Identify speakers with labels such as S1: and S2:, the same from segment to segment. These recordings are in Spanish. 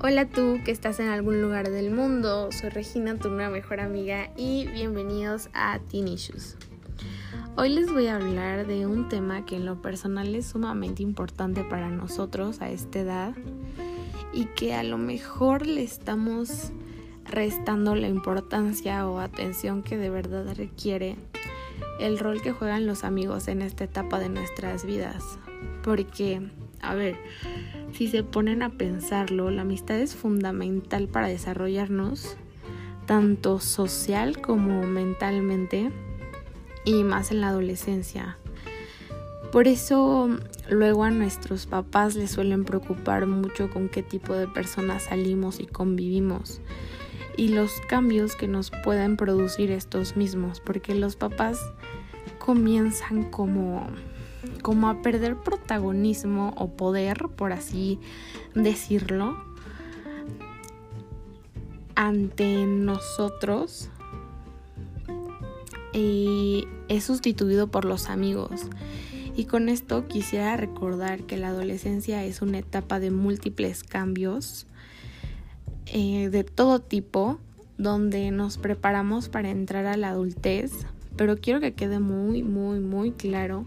S1: Hola tú que estás en algún lugar del mundo, soy Regina, tu nueva mejor amiga y bienvenidos a Teen Issues. Hoy les voy a hablar de un tema que en lo personal es sumamente importante para nosotros a esta edad y que a lo mejor le estamos restando la importancia o atención que de verdad requiere el rol que juegan los amigos en esta etapa de nuestras vidas. Porque, a ver, si se ponen a pensarlo, la amistad es fundamental para desarrollarnos, tanto social como mentalmente, y más en la adolescencia. Por eso luego a nuestros papás les suelen preocupar mucho con qué tipo de personas salimos y convivimos y los cambios que nos pueden producir estos mismos, porque los papás comienzan como como a perder protagonismo o poder, por así decirlo, ante nosotros y es sustituido por los amigos. Y con esto quisiera recordar que la adolescencia es una etapa de múltiples cambios eh, de todo tipo, donde nos preparamos para entrar a la adultez, pero quiero que quede muy, muy, muy claro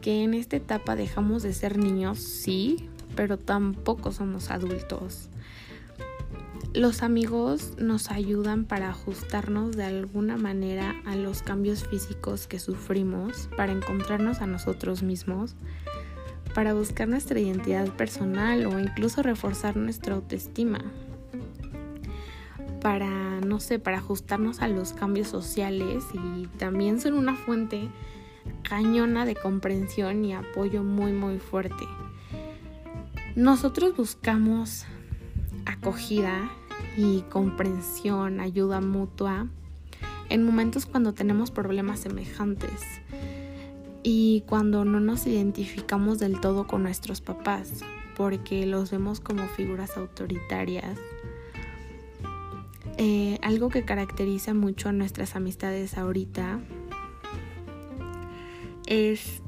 S1: que en esta etapa dejamos de ser niños, sí, pero tampoco somos adultos. Los amigos nos ayudan para ajustarnos de alguna manera a los cambios físicos que sufrimos, para encontrarnos a nosotros mismos, para buscar nuestra identidad personal o incluso reforzar nuestra autoestima para, no sé, para ajustarnos a los cambios sociales y también son una fuente cañona de comprensión y apoyo muy muy fuerte. Nosotros buscamos acogida y comprensión, ayuda mutua en momentos cuando tenemos problemas semejantes y cuando no nos identificamos del todo con nuestros papás porque los vemos como figuras autoritarias eh, algo que caracteriza mucho a nuestras amistades ahorita es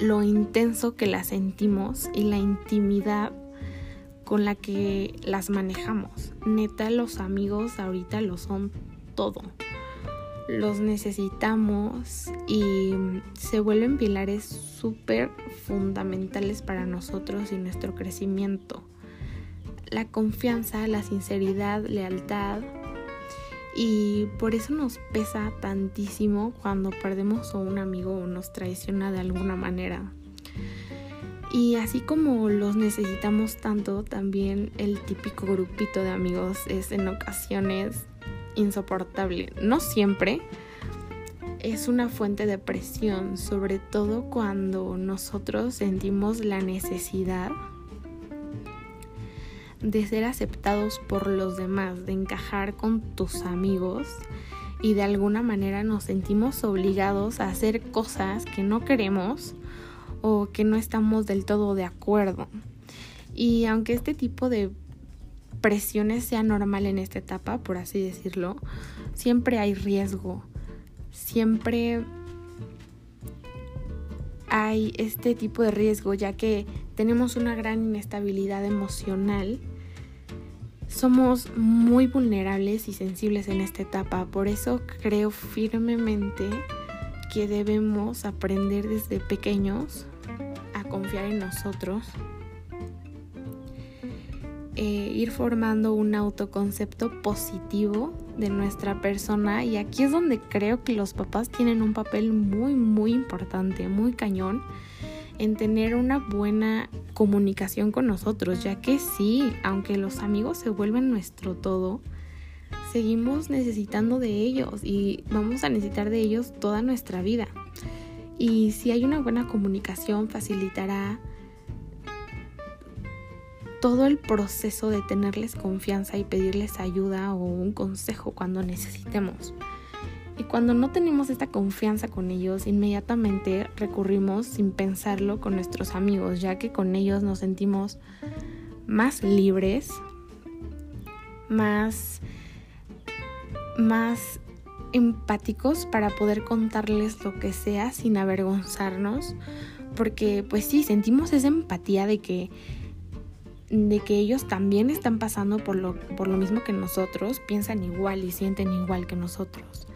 S1: lo intenso que las sentimos y la intimidad con la que las manejamos. Neta, los amigos ahorita lo son todo. Los necesitamos y se vuelven pilares súper fundamentales para nosotros y nuestro crecimiento la confianza, la sinceridad, lealtad. Y por eso nos pesa tantísimo cuando perdemos a un amigo o nos traiciona de alguna manera. Y así como los necesitamos tanto, también el típico grupito de amigos es en ocasiones insoportable. No siempre. Es una fuente de presión, sobre todo cuando nosotros sentimos la necesidad de ser aceptados por los demás, de encajar con tus amigos y de alguna manera nos sentimos obligados a hacer cosas que no queremos o que no estamos del todo de acuerdo. Y aunque este tipo de presiones sea normal en esta etapa, por así decirlo, siempre hay riesgo, siempre hay este tipo de riesgo ya que tenemos una gran inestabilidad emocional. Somos muy vulnerables y sensibles en esta etapa, por eso creo firmemente que debemos aprender desde pequeños a confiar en nosotros, e ir formando un autoconcepto positivo de nuestra persona y aquí es donde creo que los papás tienen un papel muy muy importante, muy cañón en tener una buena comunicación con nosotros, ya que sí, aunque los amigos se vuelven nuestro todo, seguimos necesitando de ellos y vamos a necesitar de ellos toda nuestra vida. Y si hay una buena comunicación facilitará todo el proceso de tenerles confianza y pedirles ayuda o un consejo cuando necesitemos. Y cuando no tenemos esta confianza con ellos, inmediatamente recurrimos sin pensarlo con nuestros amigos, ya que con ellos nos sentimos más libres, más, más empáticos para poder contarles lo que sea sin avergonzarnos, porque pues sí, sentimos esa empatía de que de que ellos también están pasando por lo, por lo mismo que nosotros, piensan igual y sienten igual que nosotros.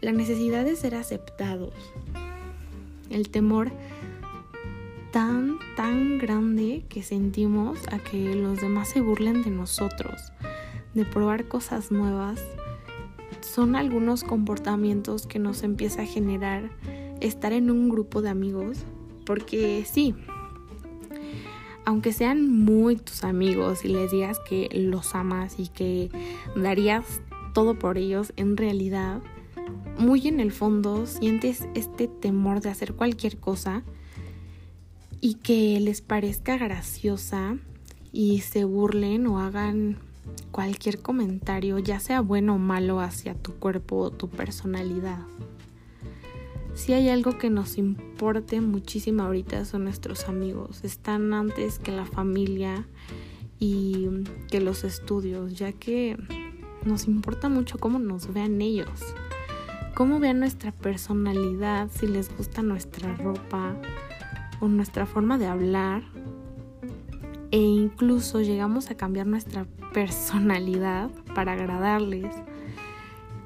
S1: La necesidad de ser aceptados. El temor tan, tan grande que sentimos a que los demás se burlen de nosotros, de probar cosas nuevas, son algunos comportamientos que nos empieza a generar estar en un grupo de amigos, porque sí, aunque sean muy tus amigos y les digas que los amas y que darías todo por ellos, en realidad, muy en el fondo sientes este temor de hacer cualquier cosa y que les parezca graciosa y se burlen o hagan cualquier comentario, ya sea bueno o malo, hacia tu cuerpo o tu personalidad. Si hay algo que nos importe muchísimo ahorita son nuestros amigos. Están antes que la familia y que los estudios, ya que nos importa mucho cómo nos vean ellos, cómo vean nuestra personalidad, si les gusta nuestra ropa o nuestra forma de hablar. E incluso llegamos a cambiar nuestra personalidad para agradarles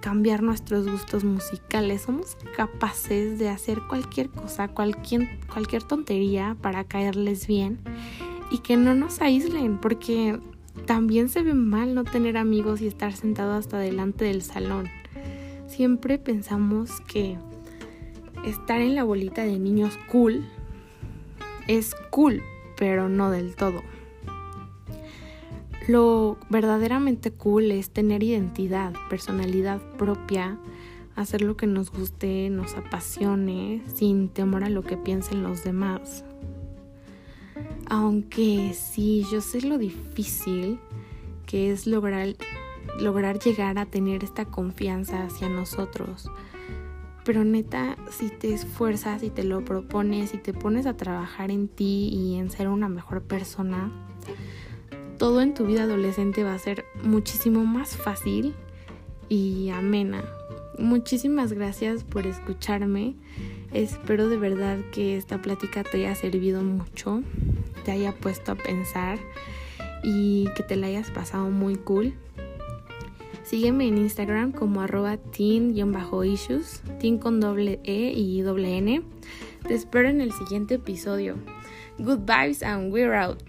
S1: cambiar nuestros gustos musicales. Somos capaces de hacer cualquier cosa, cualquier, cualquier tontería para caerles bien y que no nos aíslen, porque también se ve mal no tener amigos y estar sentado hasta delante del salón. Siempre pensamos que estar en la bolita de niños cool es cool, pero no del todo. Lo verdaderamente cool es tener identidad, personalidad propia, hacer lo que nos guste, nos apasione, sin temor a lo que piensen los demás. Aunque sí, yo sé lo difícil que es lograr, lograr llegar a tener esta confianza hacia nosotros. Pero neta, si te esfuerzas y te lo propones y te pones a trabajar en ti y en ser una mejor persona, todo en tu vida adolescente va a ser muchísimo más fácil y amena. Muchísimas gracias por escucharme. Espero de verdad que esta plática te haya servido mucho, te haya puesto a pensar y que te la hayas pasado muy cool. Sígueme en Instagram como arroba teen-issues, teen con doble E y doble N. Te espero en el siguiente episodio. Good vibes and we're out.